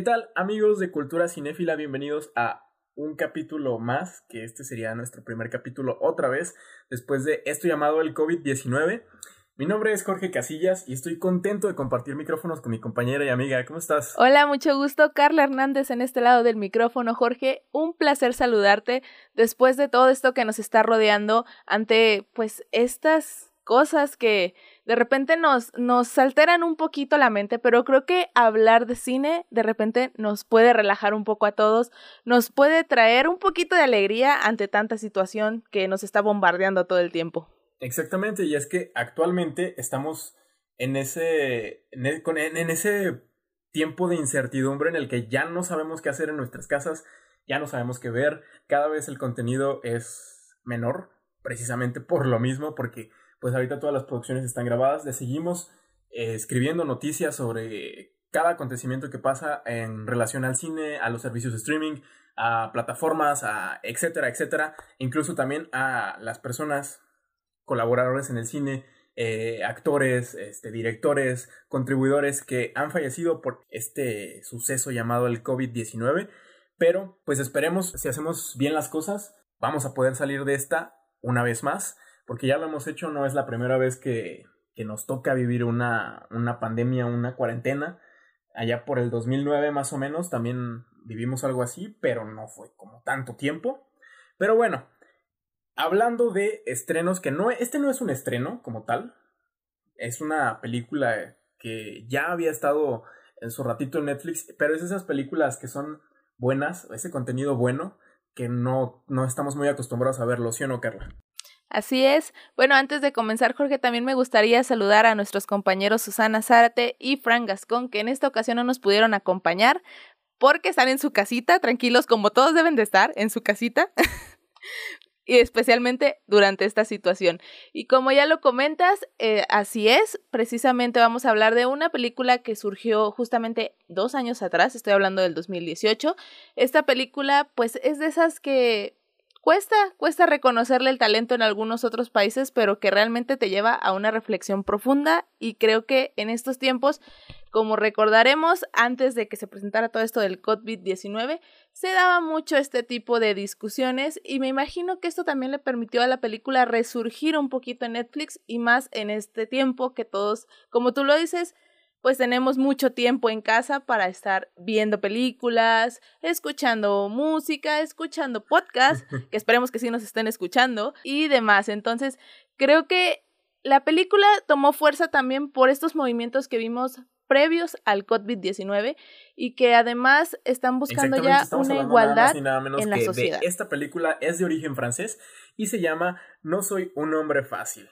¿Qué tal amigos de Cultura Cinéfila? Bienvenidos a un capítulo más, que este sería nuestro primer capítulo otra vez, después de esto llamado el COVID-19. Mi nombre es Jorge Casillas y estoy contento de compartir micrófonos con mi compañera y amiga. ¿Cómo estás? Hola, mucho gusto. Carla Hernández en este lado del micrófono. Jorge, un placer saludarte después de todo esto que nos está rodeando ante pues estas cosas que de repente nos, nos alteran un poquito la mente, pero creo que hablar de cine de repente nos puede relajar un poco a todos, nos puede traer un poquito de alegría ante tanta situación que nos está bombardeando todo el tiempo. Exactamente, y es que actualmente estamos en ese, en, e, en ese tiempo de incertidumbre en el que ya no sabemos qué hacer en nuestras casas, ya no sabemos qué ver, cada vez el contenido es menor, precisamente por lo mismo, porque pues ahorita todas las producciones están grabadas, le seguimos eh, escribiendo noticias sobre cada acontecimiento que pasa en relación al cine, a los servicios de streaming, a plataformas, a etcétera, etcétera, incluso también a las personas colaboradores en el cine, eh, actores, este, directores, contribuidores que han fallecido por este suceso llamado el COVID-19. Pero pues esperemos, si hacemos bien las cosas, vamos a poder salir de esta una vez más, porque ya lo hemos hecho, no es la primera vez que, que nos toca vivir una, una pandemia, una cuarentena. Allá por el 2009 más o menos también vivimos algo así, pero no fue como tanto tiempo. Pero bueno, hablando de estrenos que no, este no es un estreno como tal, es una película que ya había estado en su ratito en Netflix, pero es esas películas que son buenas, ese contenido bueno, que no, no estamos muy acostumbrados a verlo, ¿sí o no, Carla? Así es. Bueno, antes de comenzar, Jorge, también me gustaría saludar a nuestros compañeros Susana Zárate y Fran Gascón, que en esta ocasión no nos pudieron acompañar porque están en su casita, tranquilos, como todos deben de estar, en su casita. y especialmente durante esta situación. Y como ya lo comentas, eh, así es, precisamente vamos a hablar de una película que surgió justamente dos años atrás, estoy hablando del 2018. Esta película pues es de esas que cuesta, cuesta reconocerle el talento en algunos otros países, pero que realmente te lleva a una reflexión profunda y creo que en estos tiempos como recordaremos, antes de que se presentara todo esto del COVID-19, se daba mucho este tipo de discusiones y me imagino que esto también le permitió a la película resurgir un poquito en Netflix y más en este tiempo que todos, como tú lo dices, pues tenemos mucho tiempo en casa para estar viendo películas, escuchando música, escuchando podcasts, que esperemos que sí nos estén escuchando y demás. Entonces, creo que la película tomó fuerza también por estos movimientos que vimos previos al COVID-19 y que además están buscando ya una igualdad en la sociedad. esta película es de origen francés y se llama No soy un hombre fácil.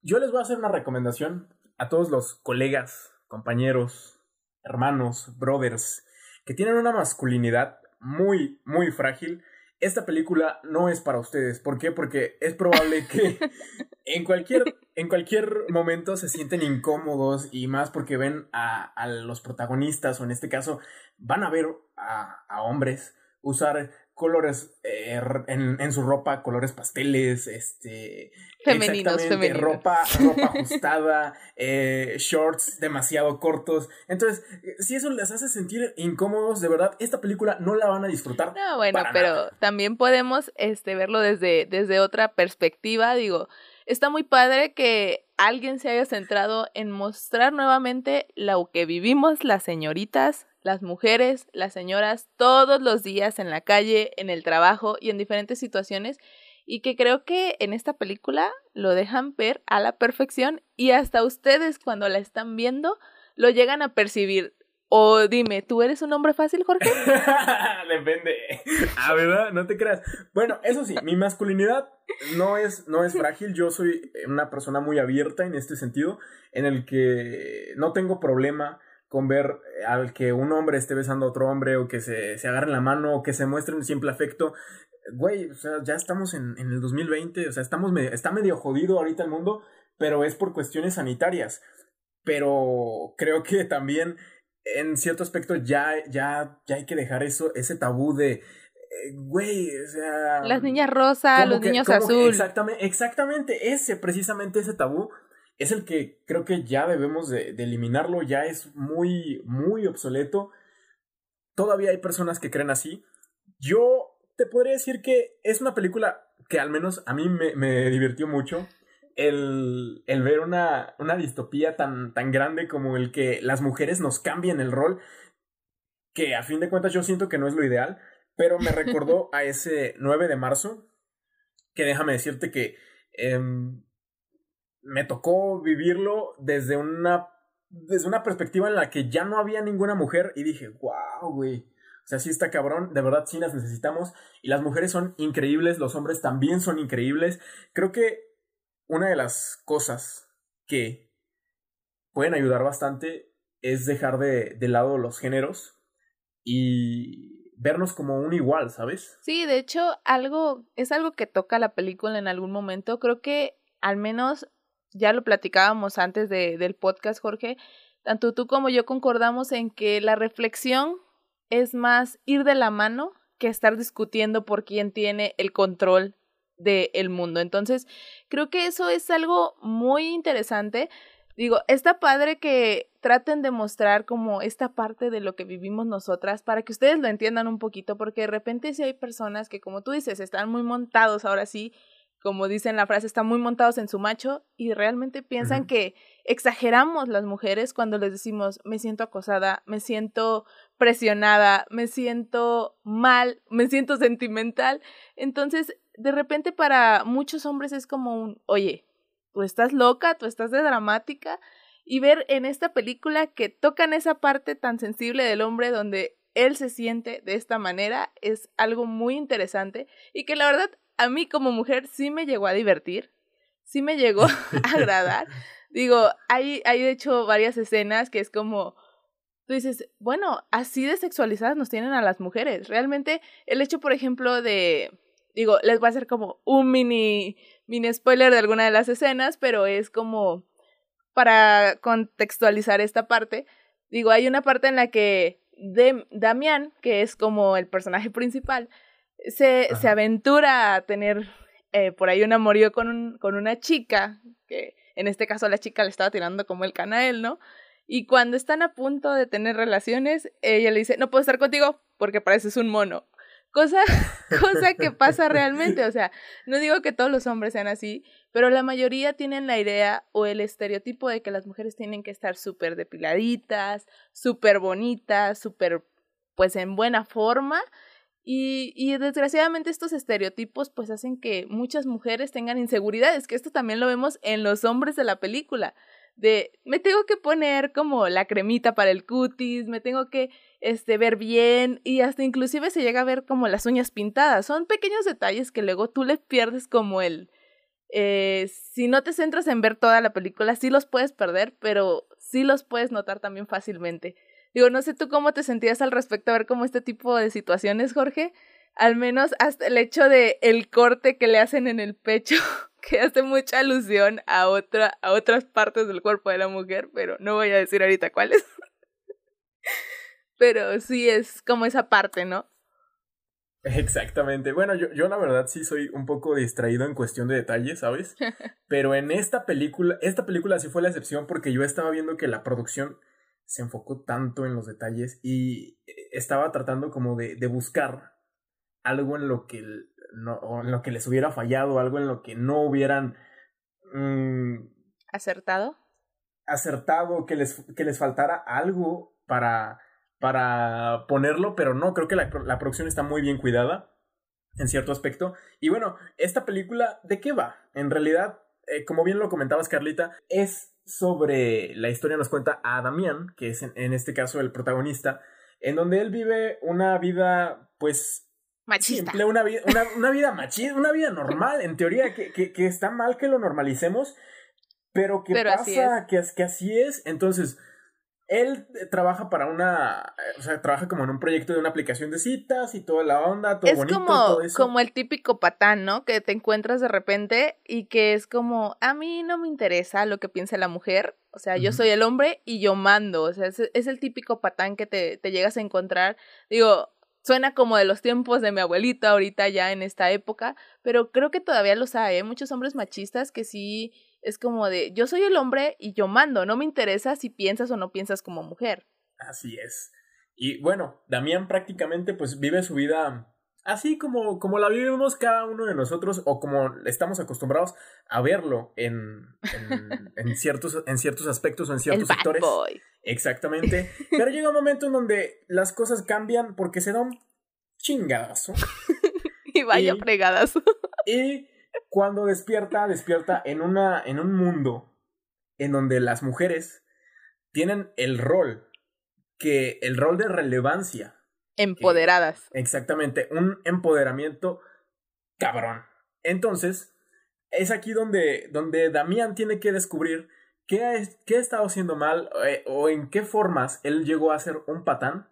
Yo les voy a hacer una recomendación a todos los colegas, compañeros, hermanos, brothers, que tienen una masculinidad muy, muy frágil esta película no es para ustedes. ¿Por qué? Porque es probable que en cualquier, en cualquier momento se sienten incómodos y más porque ven a, los protagonistas o en este caso van a ver a, a hombres usar colores eh, en, en, su ropa, colores pasteles, este... Femeninos, femeninos. Ropa, ropa ajustada, eh, shorts demasiado cortos. Entonces, si eso les hace sentir incómodos, de verdad, esta película no la van a disfrutar. No, bueno, pero también podemos este, verlo desde, desde otra perspectiva. Digo, está muy padre que alguien se haya centrado en mostrar nuevamente lo que vivimos las señoritas, las mujeres, las señoras, todos los días en la calle, en el trabajo y en diferentes situaciones, y que creo que en esta película lo dejan ver a la perfección y hasta ustedes cuando la están viendo lo llegan a percibir. O dime, ¿tú eres un hombre fácil, Jorge? Depende. Ah, ¿verdad? No te creas. Bueno, eso sí, mi masculinidad no es, no es frágil. Yo soy una persona muy abierta en este sentido, en el que no tengo problema con ver eh, al que un hombre esté besando a otro hombre o que se, se agarren la mano o que se muestren simple afecto. Güey, o sea, ya estamos en, en el 2020, o sea, estamos está medio jodido ahorita el mundo, pero es por cuestiones sanitarias. Pero creo que también en cierto aspecto ya, ya, ya hay que dejar eso, ese tabú de, eh, güey, o sea... Las niñas rosa, los niños azul. Exactamente, exactamente, ese, precisamente ese tabú es el que creo que ya debemos de, de eliminarlo, ya es muy, muy obsoleto. Todavía hay personas que creen así. Yo te podría decir que es una película que al menos a mí me, me divirtió mucho el, el ver una, una distopía tan, tan grande como el que las mujeres nos cambien el rol, que a fin de cuentas yo siento que no es lo ideal, pero me recordó a ese 9 de marzo, que déjame decirte que em, me tocó vivirlo desde una, desde una perspectiva en la que ya no había ninguna mujer y dije, wow, güey. O sea, sí está cabrón, de verdad sí las necesitamos y las mujeres son increíbles, los hombres también son increíbles. Creo que una de las cosas que pueden ayudar bastante es dejar de, lado los géneros y vernos como un igual, ¿sabes? Sí, de hecho, algo, es algo que toca la película en algún momento. Creo que al menos ya lo platicábamos antes de, del podcast, Jorge. Tanto tú como yo concordamos en que la reflexión es más ir de la mano que estar discutiendo por quién tiene el control del mundo. Entonces, creo que eso es algo muy interesante. Digo, está padre que traten de mostrar como esta parte de lo que vivimos nosotras para que ustedes lo entiendan un poquito, porque de repente si hay personas que, como tú dices, están muy montados ahora sí, como dicen la frase, están muy montados en su macho y realmente piensan que exageramos las mujeres cuando les decimos me siento acosada, me siento presionada, me siento mal, me siento sentimental. Entonces, de repente para muchos hombres es como un, oye, tú estás loca, tú estás de dramática, y ver en esta película que tocan esa parte tan sensible del hombre donde él se siente de esta manera es algo muy interesante y que la verdad a mí como mujer sí me llegó a divertir, sí me llegó a agradar. Digo, hay, hay de hecho varias escenas que es como, tú dices, bueno, así de sexualizadas nos tienen a las mujeres. Realmente el hecho, por ejemplo, de, digo, les voy a hacer como un mini, mini spoiler de alguna de las escenas, pero es como para contextualizar esta parte. Digo, hay una parte en la que de Damián, que es como el personaje principal, se, se aventura a tener eh, por ahí un amorío con, un, con una chica, que en este caso la chica le estaba tirando como el él, ¿no? Y cuando están a punto de tener relaciones, ella le dice, no puedo estar contigo porque pareces un mono. Cosa, cosa que pasa realmente, o sea, no digo que todos los hombres sean así, pero la mayoría tienen la idea o el estereotipo de que las mujeres tienen que estar súper depiladitas, súper bonitas, súper pues en buena forma. Y, desgraciadamente estos estereotipos pues hacen que muchas mujeres tengan inseguridades, que esto también lo vemos en los hombres de la película de me tengo que poner como la cremita para el cutis, me tengo que este ver bien y hasta inclusive se llega a ver como las uñas pintadas. Son pequeños detalles que luego tú le pierdes como el eh, si no te centras en ver toda la película, sí los puedes perder, pero sí los puedes notar también fácilmente. Digo, no sé tú cómo te sentías al respecto a ver como este tipo de situaciones, Jorge. Al menos hasta el hecho de el corte que le hacen en el pecho que hace mucha alusión a, otra, a otras partes del cuerpo de la mujer, pero no voy a decir ahorita cuáles. pero sí es como esa parte, ¿no? Exactamente. Bueno, yo, yo la verdad sí soy un poco distraído en cuestión de detalles, ¿sabes? Pero en esta película, esta película sí fue la excepción porque yo estaba viendo que la producción se enfocó tanto en los detalles y estaba tratando como de, de buscar algo en lo que no, o en lo que les hubiera fallado, algo en lo que no hubieran mm, acertado. Acertado, que les, que les faltara algo para, para ponerlo, pero no, creo que la, la producción está muy bien cuidada en cierto aspecto. Y bueno, esta película, ¿de qué va? En realidad, eh, como bien lo comentabas, Carlita, es sobre la historia nos cuenta a Damián, que es en, en, este caso el protagonista, en donde él vive una vida, pues, Machista. una, vida, una, vida machista, una vida normal, en teoría, que, que, que, está mal que lo normalicemos, pero que pasa que, que así es. Entonces, él eh, trabaja para una, eh, o sea, trabaja como en un proyecto de una aplicación de citas y toda la onda, todo es bonito, como, todo eso. como el típico patán, ¿no? Que te encuentras de repente y que es como, a mí no me interesa lo que piense la mujer, o sea, yo soy el hombre y yo mando, o sea, es, es el típico patán que te, te llegas a encontrar. Digo, suena como de los tiempos de mi abuelita ahorita ya en esta época, pero creo que todavía los hay, ¿eh? Muchos hombres machistas que sí es como de, yo soy el hombre y yo mando, no me interesa si piensas o no piensas como mujer. Así es. Y bueno, Damián prácticamente pues vive su vida así como, como la vivimos cada uno de nosotros o como estamos acostumbrados a verlo en, en, en ciertos, en ciertos aspectos o en El ciertos bad sectores. boy. Exactamente. Pero llega un momento en donde las cosas cambian porque se da un chingadazo. Y vaya Y- fregadas. Y cuando despierta, despierta en, una, en un mundo en donde las mujeres tienen el rol, que el rol de relevancia, Empoderadas. exactamente, un empoderamiento cabrón. Entonces, es aquí donde, donde Damián tiene que descubrir qué ha, qué ha estado haciendo mal eh, o en qué formas él llegó a ser un patán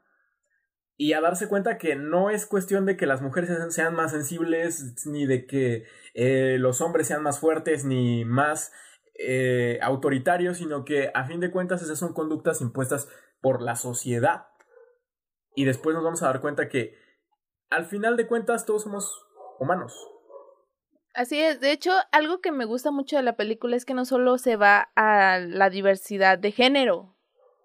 y a darse cuenta que no es cuestión de que las mujeres sean más sensibles, ni de que eh, los hombres sean más fuertes, ni más eh, autoritarios, sino que a fin de cuentas esas son conductas impuestas por la sociedad. Y después nos vamos a dar cuenta que al final de cuentas todos somos humanos. Así es, de hecho, algo que me gusta mucho de la película es que no solo se va a la diversidad de género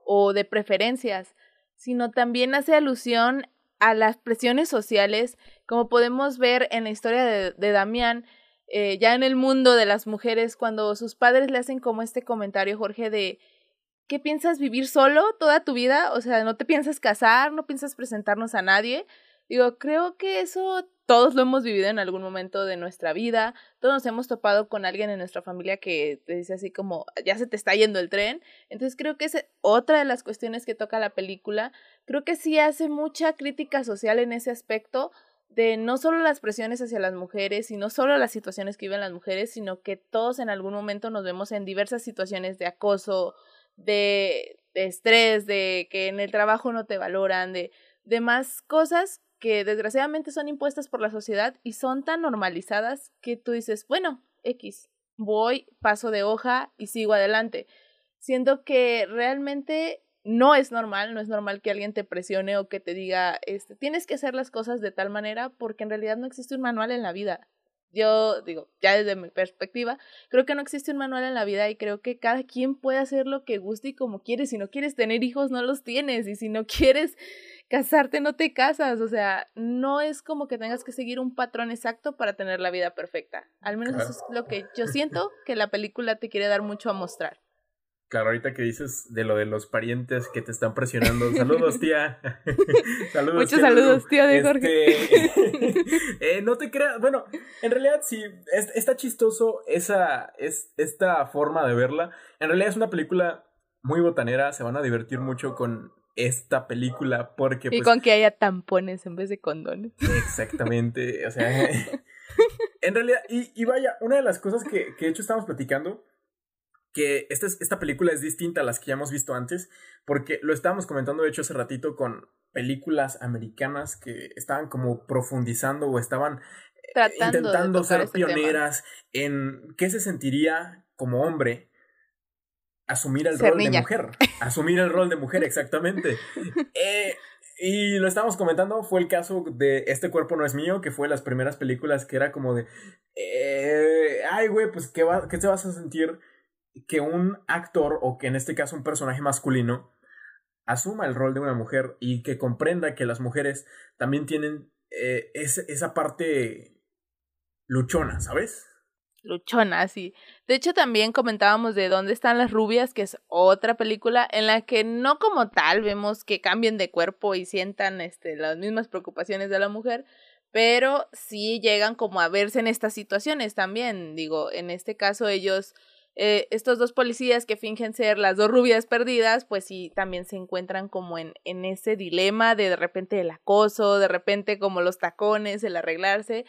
o de preferencias, sino también hace alusión a las presiones sociales, como podemos ver en la historia de, de Damián, eh, ya en el mundo de las mujeres, cuando sus padres le hacen como este comentario, Jorge, de ¿qué piensas vivir solo toda tu vida? O sea, no te piensas casar, no piensas presentarnos a nadie. Digo, creo que eso todos lo hemos vivido en algún momento de nuestra vida, todos nos hemos topado con alguien en nuestra familia que te dice así como, ya se te está yendo el tren. Entonces creo que es otra de las cuestiones que toca la película. Creo que sí hace mucha crítica social en ese aspecto de no solo las presiones hacia las mujeres y no solo las situaciones que viven las mujeres, sino que todos en algún momento nos vemos en diversas situaciones de acoso, de, de estrés, de que en el trabajo no te valoran, de, de más cosas que desgraciadamente son impuestas por la sociedad y son tan normalizadas que tú dices, bueno, X, voy, paso de hoja y sigo adelante. Siendo que realmente no es normal, no es normal que alguien te presione o que te diga, este, tienes que hacer las cosas de tal manera porque en realidad no existe un manual en la vida. Yo digo, ya desde mi perspectiva, creo que no existe un manual en la vida y creo que cada quien puede hacer lo que guste y como quiere. Si no quieres tener hijos, no los tienes. Y si no quieres casarte, no te casas. O sea, no es como que tengas que seguir un patrón exacto para tener la vida perfecta. Al menos Claro. eso es lo que yo siento que la película te quiere dar mucho a mostrar. Claro, ahorita que dices de lo de los parientes que te están presionando. Saludos, tía. saludos. Muchos tía Lulu. saludos, tío de Jorge. Este, eh, no te creas. Bueno, en realidad sí, es- está chistoso esa, es, esta forma de verla. En realidad es una película muy botanera. Se van a divertir mucho con esta película porque y pues, con que haya tampones en vez de condones. Exactamente, o sea, en realidad, y, y vaya, una de las cosas que, que de hecho estamos platicando, que esta, es- esta película es distinta a las que ya hemos visto antes, porque lo estábamos comentando de hecho hace ratito con películas americanas que estaban como profundizando o estaban eh, Tratando intentando ser tema. pioneras en qué se sentiría como hombre asumir el Ser rol de mujer. Asumir el rol de mujer, exactamente. Eh, y lo estábamos comentando, fue el caso de Este cuerpo no es mío, que fue de las primeras películas que era como de, eh, ay, güey, pues ¿qué, va, ¿qué te vas a sentir que un actor, o que en este caso un personaje masculino, asuma el rol de una mujer y que comprenda que las mujeres también tienen eh, esa parte luchona, ¿sabes? luchona, sí. De hecho, también comentábamos de dónde están las rubias, que es otra película en la que no como tal vemos que cambien de cuerpo y sientan este, las mismas preocupaciones de la mujer, pero sí llegan como a verse en estas situaciones también. Digo, en este caso ellos, eh, estos dos policías que fingen ser las dos rubias perdidas, pues sí, también se encuentran como en, en ese dilema de de repente el acoso, de repente como los tacones, el arreglarse.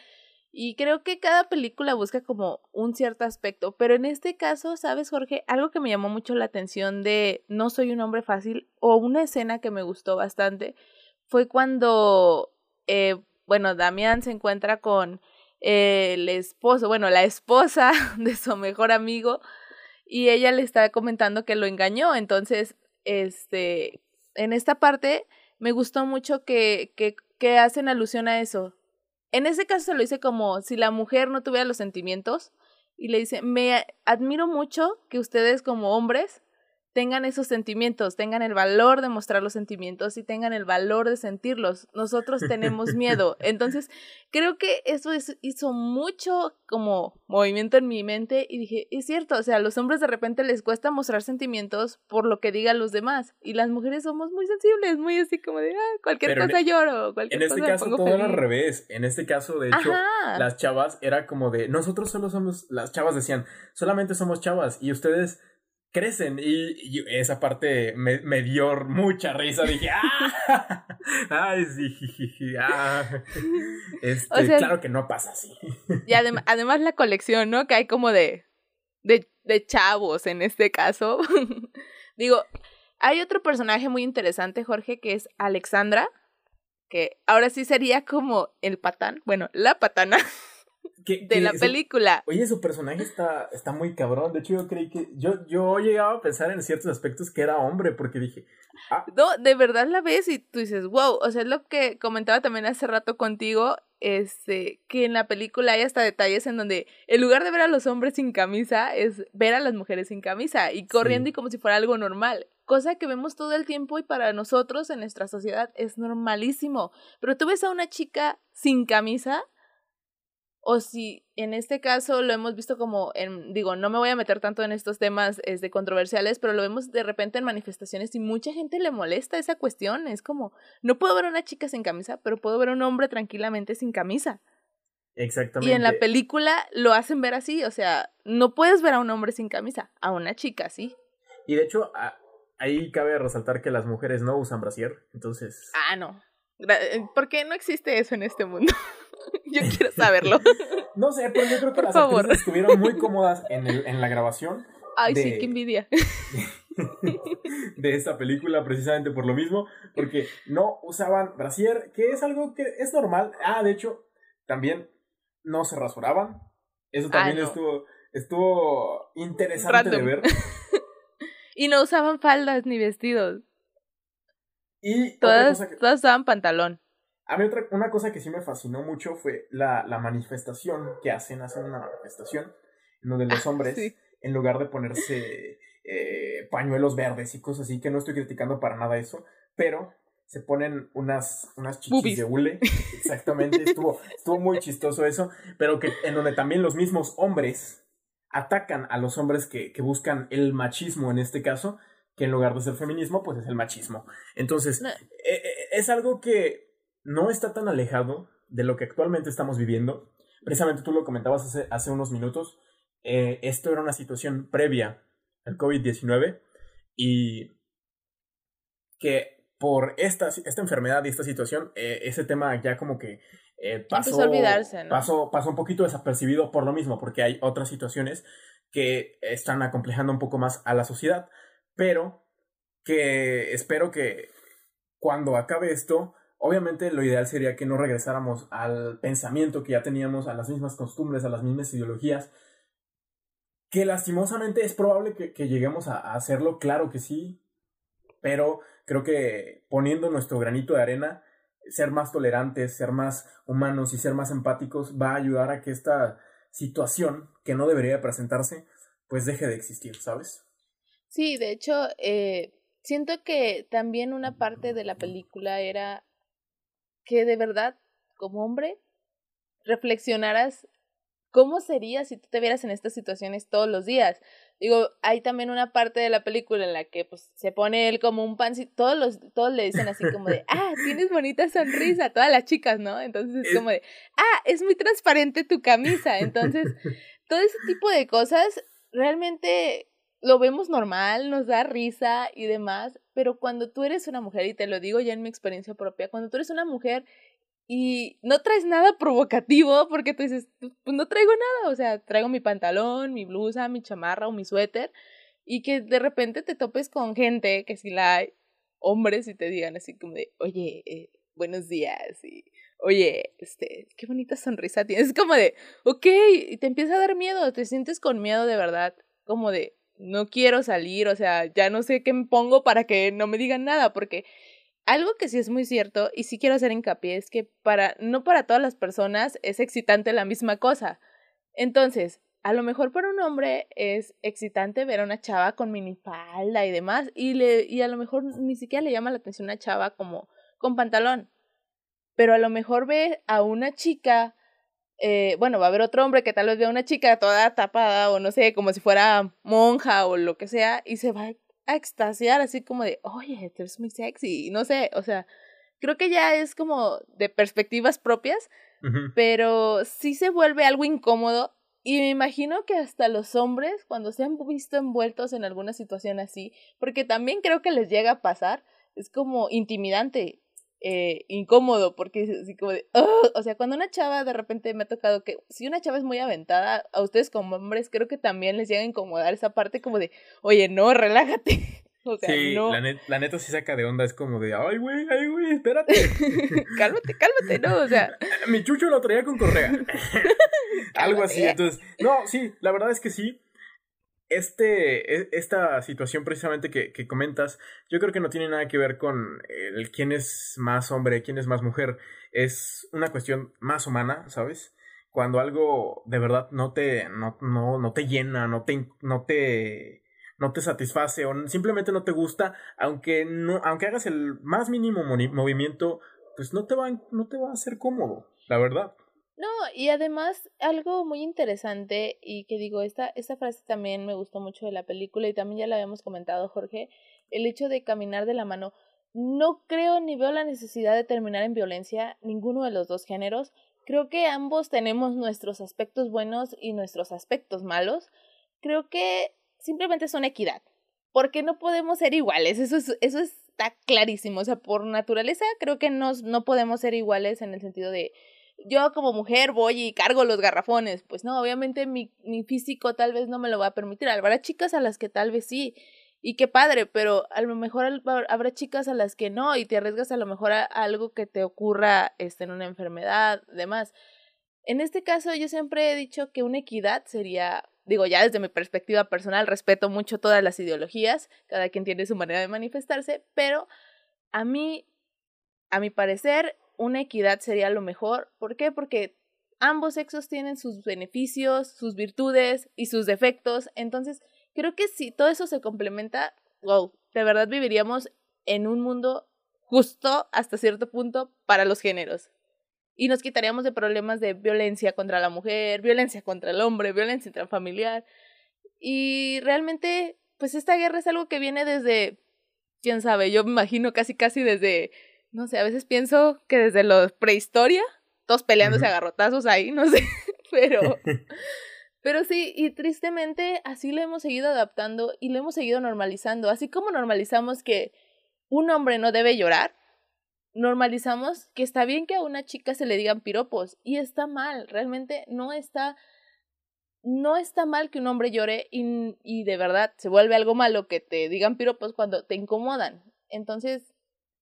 Y creo que cada película busca como un cierto aspecto, pero en este caso, ¿sabes, Jorge? Algo que me llamó mucho la atención de No soy un hombre fácil o una escena que me gustó bastante fue cuando, eh, bueno, Damián se encuentra con el esposo, bueno, la esposa de su mejor amigo y ella le está comentando que lo engañó. Entonces, este, en esta parte me gustó mucho que, que, hacen alusión a eso, en ese caso se lo dice como si la mujer no tuviera los sentimientos y le dice, me admiro mucho que ustedes como hombres tengan esos sentimientos, tengan el valor de mostrar los sentimientos y tengan el valor de sentirlos. Nosotros tenemos miedo. Entonces, creo que eso hizo mucho como movimiento en mi mente y dije, es cierto, o sea, a los hombres de repente les cuesta mostrar sentimientos por lo que digan los demás y las mujeres somos muy sensibles, muy así como de, ah, cualquier cosa lloro, cualquier En este caso todo era al revés. En este caso, de hecho, las chavas era como de, nosotros solo somos, las chavas decían, solamente somos chavas y ustedes crecen y, esa parte me, me, dio mucha risa. Dije, ¡ah! ¡Ay, sí! Ah. Este, claro que no pasa así. Y además la colección, ¿no? Que hay como de, de, de chavos en este caso. Digo, hay otro personaje muy interesante, Jorge, que es Alexandra, que ahora sí sería como el patán, bueno, la patana de la película. oye, su personaje está, está muy cabrón. De hecho, yo creí que. Yo, yo llegaba a pensar en ciertos aspectos que era hombre, porque dije. Ah". No, de verdad la ves y tú dices, wow. O sea, es lo que comentaba también hace rato contigo. Este, que en la película hay hasta detalles en donde en lugar de ver a los hombres sin camisa, es ver a las mujeres sin camisa y corriendo y como si fuera algo normal. Cosa que vemos todo el tiempo y para nosotros en nuestra sociedad es normalísimo. Pero tú ves a una chica sin camisa o si en este caso lo hemos visto como en, digo, no me voy a meter tanto en estos temas este, controversiales, pero lo vemos de repente en manifestaciones y mucha gente le molesta esa cuestión. Es como, no puedo ver a una chica sin camisa, pero puedo ver a un hombre tranquilamente sin camisa. Exactamente. Y en la película lo hacen ver así, o sea, no puedes ver a un hombre sin camisa, a una chica sí. Y de hecho, ahí cabe resaltar que las mujeres no usan brasier, entonces... Ah, no. Eh, ¿Por qué no existe eso en este mundo? yo quiero saberlo. no sé, pero yo creo que las actrices estuvieron muy cómodas en, el, en la grabación. Ay, sí, qué envidia. De, esta película, precisamente por lo mismo, porque no usaban brasier, que es algo que es normal. Ah, de hecho, también no se rasuraban. Eso también estuvo, estuvo interesante de ver. y no usaban faldas ni vestidos. Y todas, todas usaban pantalón. A mí otra, una cosa que sí me fascinó mucho fue la, la manifestación que hacen, hacen una manifestación en donde los hombres, en lugar de ponerse eh, pañuelos verdes y cosas así, que no estoy criticando para nada eso, pero se ponen unas, unas chichis de hule. Exactamente, estuvo, estuvo muy chistoso eso, pero que en donde también los mismos hombres atacan a los hombres que, que buscan el machismo en este caso, que en lugar de ser feminismo, pues es el machismo. Entonces, eh, eh, es algo que no está tan alejado de lo que actualmente estamos viviendo. Precisamente tú lo comentabas hace, hace unos minutos. Eh, esto era una situación previa al COVID-19 y que por esta, esta enfermedad y esta situación, eh, ese tema ya como que eh, pasó, pasó, pasó un poquito desapercibido por lo mismo, porque hay otras situaciones que están acomplejando un poco más a la sociedad, pero que espero que cuando acabe esto Obviamente lo ideal sería que no regresáramos al pensamiento que ya teníamos, a las mismas costumbres, a las mismas ideologías, que lastimosamente es probable que, lleguemos a, hacerlo, claro que sí, pero creo que poniendo nuestro granito de arena, ser más tolerantes, ser más humanos y ser más empáticos va a ayudar a que esta situación que no debería presentarse, pues deje de existir, ¿sabes? Sí, de hecho, eh, siento que también una parte de la película era que de verdad, como hombre, reflexionaras cómo sería si tú te vieras en estas situaciones todos los días. Digo, hay también una parte de la película en la que pues se pone él como un pancito, todos los, todos le dicen así como de, ah, tienes bonita sonrisa, todas las chicas, ¿no? Entonces es como de, ah, es muy transparente tu camisa. Entonces, todo ese tipo de cosas realmente lo vemos normal, nos da risa y demás, pero cuando tú eres una mujer, y te lo digo ya en mi experiencia propia, cuando tú eres una mujer y no traes nada provocativo porque tú dices, pues no traigo nada, o sea, traigo mi pantalón, mi blusa, mi chamarra o mi suéter y que de repente te topes con gente que si la hay, hombres y te digan así como de, oye, eh, buenos días y oye, este, qué bonita sonrisa tienes. Es como de, ok, y te empieza a dar miedo, te sientes con miedo de verdad, como de, no quiero salir, o sea, ya no sé qué me pongo para que no me digan nada, porque algo que sí es muy cierto y sí quiero hacer hincapié es que para, no para todas las personas es excitante la misma cosa. Entonces, a lo mejor para un hombre es excitante ver a una chava con minifalda y demás, y, le, y a lo mejor ni siquiera le llama la atención una chava como con pantalón pero a lo mejor ve a una chica, eh, bueno, va a haber otro hombre que tal vez vea a una chica toda tapada o no sé, como si fuera monja o lo que sea, y se va a extasiar así como de, oye, tú eres muy sexy, no sé, o sea, creo que ya es como de perspectivas propias, pero sí se vuelve algo incómodo y me imagino que hasta los hombres, cuando se han visto envueltos en alguna situación así, porque también creo que les llega a pasar, es como intimidante eh, incómodo porque es así como de, o sea, cuando una chava de repente me ha tocado que si una chava es muy aventada, a ustedes como hombres creo que también les llega a incomodar esa parte como de, oye, no, relájate. O sea, sí, no. La, la, neta sí saca de onda, es como de, ay, güey, ay, güey, espérate. cálmate, cálmate, ¿no? O sea. Mi chucho lo traía con correa. Algo así, entonces, no, sí, la verdad es que sí este, e, esta situación precisamente que, que, comentas, yo creo que no tiene nada que ver con el quién es más hombre, quién es más mujer. Es una cuestión más humana, ¿sabes? Cuando algo de verdad no te, no, no, no te llena, no te, no te, no te satisface o simplemente no te gusta, aunque no, aunque hagas el más mínimo movimiento, pues no te va, no te va a hacer cómodo, la verdad. No, y además algo muy interesante y que digo, esta, esta frase también me gustó mucho de la película y también ya la habíamos comentado, Jorge, el hecho de caminar de la mano. No creo ni veo la necesidad de terminar en violencia ninguno de los dos géneros. Creo que ambos tenemos nuestros aspectos buenos y nuestros aspectos malos. Creo que simplemente son equidad, porque no podemos ser iguales, eso, es, eso está clarísimo. O sea, por naturaleza creo que nos, no podemos ser iguales en el sentido de yo como mujer voy y cargo los garrafones. Pues no, obviamente mi, mi físico tal vez no me lo va a permitir. Habrá chicas a las que tal vez sí. Y qué padre, pero a lo mejor habrá chicas a las que no y te arriesgas a lo mejor a algo que te ocurra este, en una enfermedad, demás. En este caso yo siempre he dicho que una equidad sería, digo ya desde mi perspectiva personal, respeto mucho todas las ideologías, cada quien tiene su manera de manifestarse, pero a mí, a mi parecer, una equidad sería lo mejor. ¿Por qué? Porque ambos sexos tienen sus beneficios, sus virtudes y sus defectos. Entonces, creo que si todo eso se complementa, wow, de verdad viviríamos en un mundo justo hasta cierto punto para los géneros. Y nos quitaríamos de problemas de violencia contra la mujer, violencia contra el hombre, violencia intrafamiliar. Y realmente, pues esta guerra es algo que viene desde, quién sabe, yo me imagino casi casi desde no sé, a veces pienso que desde la prehistoria, todos peleándose a garrotazos ahí, no sé, pero... Pero sí, y tristemente así lo hemos seguido adaptando y lo hemos seguido normalizando. Así como normalizamos que un hombre no debe llorar, normalizamos que está bien que a una chica se le digan piropos y está mal, realmente no está no está mal que un hombre llore y, y de verdad se vuelve algo malo que te digan piropos cuando te incomodan. Entonces,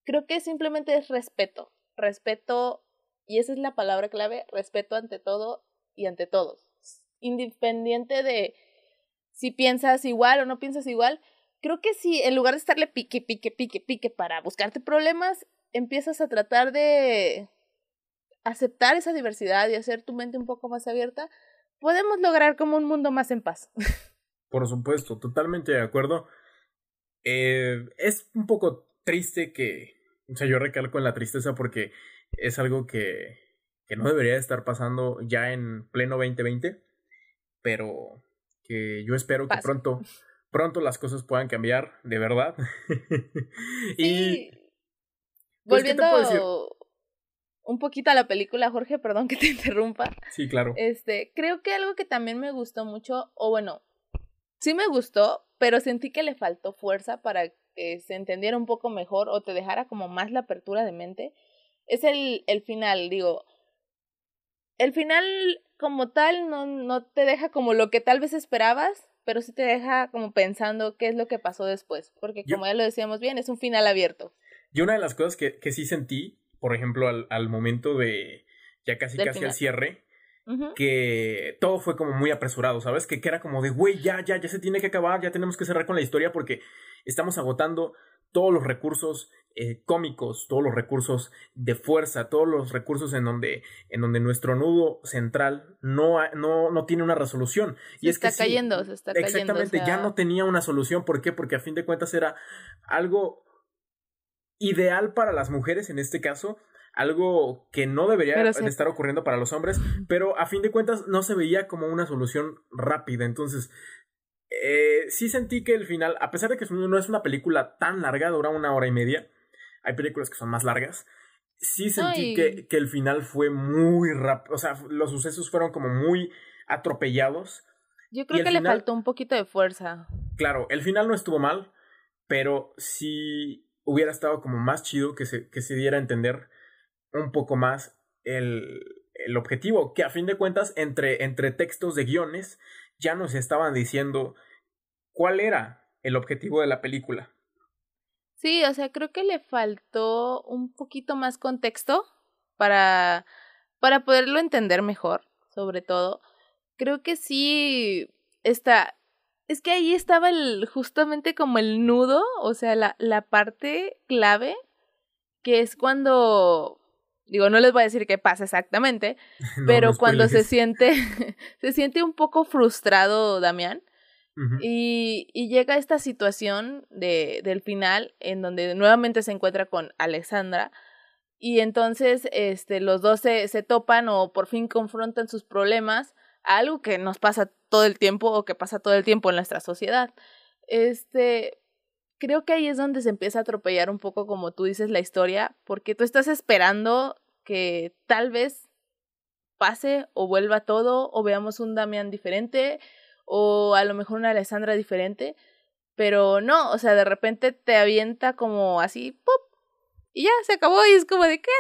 Creo que simplemente es respeto, respeto, y esa es la palabra clave, respeto ante todo y ante todos. Independiente de si piensas igual o no piensas igual, creo que si en lugar de estarle pique, pique, pique, pique para buscarte problemas, empiezas a tratar de aceptar esa diversidad y hacer tu mente un poco más abierta, podemos lograr como un mundo más en paz. Por supuesto, totalmente de acuerdo. Eh, es un poco triste que, o sea, yo recalco en la tristeza porque es algo que, que no debería estar pasando ya en pleno 2020, pero que yo espero que pronto, pronto las cosas puedan cambiar, de verdad. y... Pues, Volviendo un poquito a la película, Jorge, perdón que te interrumpa. Sí, claro. Este, creo que algo que también me gustó mucho, o bueno, sí me gustó, pero sentí que le faltó fuerza para que se entendiera un poco mejor o te dejara como más la apertura de mente, es el, el final, digo. El final como tal no, no te deja como lo que tal vez esperabas, pero sí te deja como pensando qué es lo que pasó después, porque como ya lo decíamos bien, es un final abierto. Y una de las cosas que, que sí sentí, por ejemplo, al, al momento de ya casi casi al cierre, que todo fue como muy apresurado, ¿sabes? Que, que era como de, güey, ya, ya, ya se tiene que acabar, ya tenemos que cerrar con la historia porque estamos agotando todos los recursos eh, cómicos, todos los recursos de fuerza, todos los recursos en donde, en donde nuestro nudo central no, no, no tiene una resolución. Se y está es que cayendo, se está cayendo. Exactamente, ya no tenía una solución. ¿Por qué? Porque a fin de cuentas era algo ideal para las mujeres en este caso, algo que no debería estar ocurriendo para los hombres, pero a fin de cuentas no se veía como una solución rápida. Entonces, eh, sí sentí que el final, a pesar de que no es una película tan larga, dura una hora y media, hay películas que son más largas, sí sentí que, que, el final fue muy rápido, o sea, los sucesos fueron como muy atropellados. Yo creo que le faltó un poquito de fuerza. Claro, el final no estuvo mal, pero sí hubiera estado como más chido que se, que se diera a entender un poco más el, el objetivo, que a fin de cuentas entre, entre textos de guiones ya nos estaban diciendo cuál era el objetivo de la película. Sí, o sea, creo que le faltó un poquito más contexto para, para poderlo entender mejor, sobre todo. Creo que sí está. Es que ahí estaba el, justamente como el nudo, o sea, la, la parte clave, que es cuando Digo, no les voy a decir qué pasa exactamente, pero cuando se siente, se siente un poco frustrado Damián y, y, llega esta situación de, del final en donde nuevamente se encuentra con Alexandra y entonces este, los dos se, se topan o por fin confrontan sus problemas, algo que nos pasa todo el tiempo o que pasa todo el tiempo en nuestra sociedad. Este, creo que ahí es donde se empieza a atropellar un poco, como tú dices, la historia, porque tú estás esperando que tal vez pase o vuelva todo, o veamos un Damián diferente, o a lo mejor una Alessandra diferente, pero no, o sea, de repente te avienta como así, ¡pop! Y ya se acabó y es como de, ¿qué?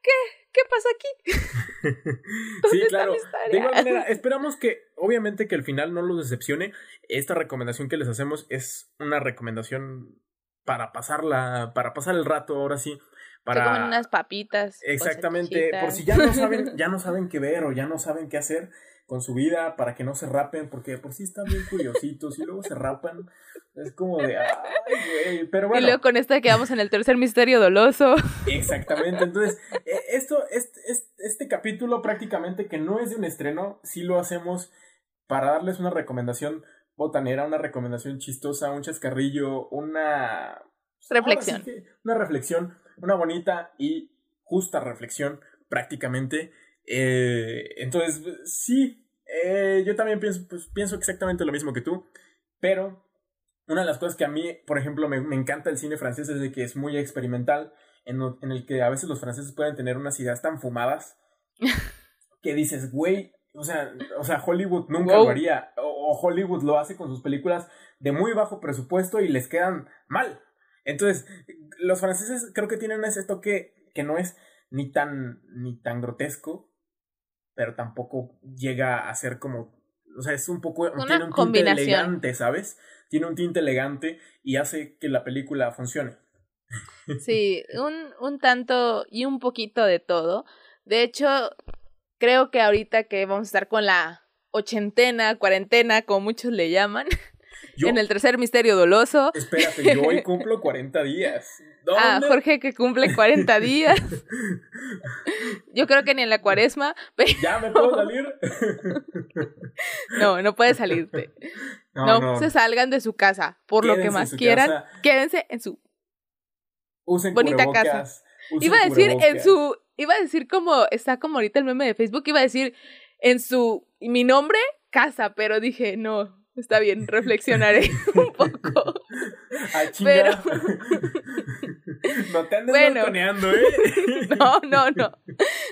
¿Qué? ¿Qué pasa aquí? sí, claro. De igual manera, esperamos que, obviamente, que el final no los decepcione. Esta recomendación que les hacemos es una recomendación para pasarla, para pasar el rato, ahora sí. Para comer unas papitas. Exactamente. Por si ya no saben, ya no saben qué ver o ya no saben qué hacer con su vida para que no se rapen, porque por sí están bien curiositos y luego se rapan. Es como de, ay, güey, pero bueno. Y luego con esta quedamos en el tercer misterio doloso. Exactamente, entonces, e, esto, este, este capítulo prácticamente que no es de un estreno, sí lo hacemos para darles una recomendación botanera, una recomendación chistosa, un chascarrillo, una... Reflexión. una reflexión, una bonita y justa reflexión prácticamente. Eh, entonces, sí, eh, yo también pienso, pues, pienso exactamente lo mismo que tú, pero una de las cosas que a mí, por ejemplo, me, me encanta el cine francés es de que es muy experimental, en, en, el que a veces los franceses pueden tener unas ideas tan fumadas que dices, güey, o sea, o sea, Hollywood nunca lo haría, o, o, Hollywood lo hace con sus películas de muy bajo presupuesto y les quedan mal. Entonces, los franceses creo que tienen ese toque que no es ni tan, ni tan grotesco, pero tampoco llega a ser como, o sea, es un poco, tiene un tinte elegante, ¿sabes? Tiene un tinte elegante y hace que la película funcione. Sí, un, un tanto y un poquito de todo. De hecho, creo que ahorita que vamos a estar con la ochentena, cuarentena, como muchos le llaman, en el tercer misterio doloso. Espérate, yo hoy cumplo 40 días. Ah, Jorge que cumple 40 días. Yo creo que ni en la cuaresma. ¿Ya me puedo salir? No, no puedes salirte. No, se salgan de su casa. Por lo que más quieran, quédense en su bonita casa. iba a decir en su. Iba a decir como. Está como ahorita el meme de Facebook. Iba a decir en su. Mi nombre, casa. Pero dije, no. Está bien, reflexionaré un poco. Pero No te andes Bueno. ¿eh? No, no, no.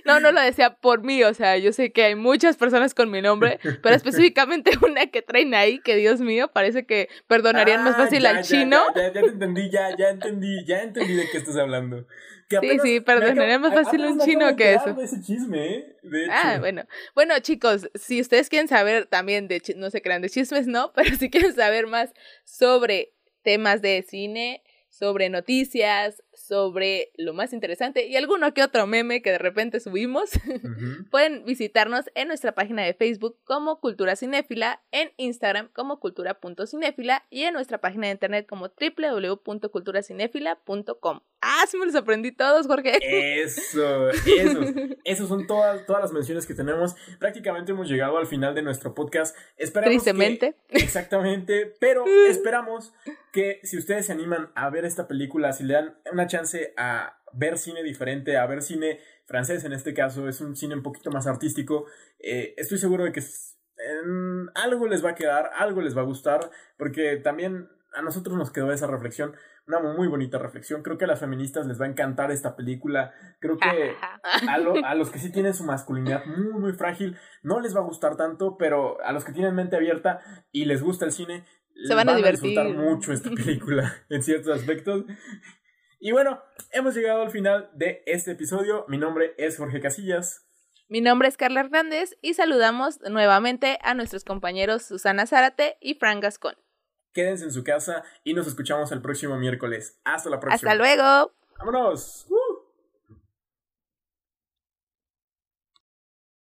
No, no lo decía por mí. O sea, yo sé que hay muchas personas con mi nombre, pero específicamente una que traen ahí, que Dios mío, parece que perdonarían más Ah, fácil ya, al ya, chino. Ya, ya, te entendí, ya, ya entendí, ya entendí de qué estás hablando. Que Sí, apenas sí, me perdonaría acabo- más fácil un chino que eso. ese chisme, ¿eh? De hecho. Ah, bueno. Bueno, chicos, si ustedes quieren saber también de, no se crean de chismes, no, pero si quieren saber más sobre temas de cine, sobre noticias, sobre lo más interesante y alguno que otro meme que de repente subimos, pueden visitarnos en nuestra página de Facebook como Cultura Cinéfila, en Instagram como cultura.cinéfila y en nuestra página de internet como www.culturacinéfila.com. Ah, sí me los aprendí todos, Jorge. Eso, esos, esos son todas, todas las menciones que tenemos. Prácticamente hemos llegado al final de nuestro podcast. Esperamos que- Tristemente. exactamente, pero esperamos que si ustedes se animan a ver esta película, si le dan una chance a ver cine diferente, a ver cine francés en este caso, es un cine un poquito más artístico, eh, estoy seguro de que en algo les va a quedar, algo les va a gustar, porque también a nosotros nos quedó esa reflexión, una muy bonita reflexión. Creo que a las feministas les va a encantar esta película. Creo que a, lo- a los que sí tienen su masculinidad muy, muy frágil, no les va a gustar tanto, pero a los que tienen mente abierta y les gusta el cine, Se van a disfrutar divertir. mucho esta película en ciertos aspectos. Y bueno, hemos llegado al final de este episodio. Mi nombre es Jorge Casillas. Mi nombre es Carla Hernández y saludamos nuevamente a nuestros compañeros Susana Zárate y Fran Gascón. Quédense en su casa y nos escuchamos el próximo miércoles. Hasta la próxima. Hasta luego. ¡Vámonos!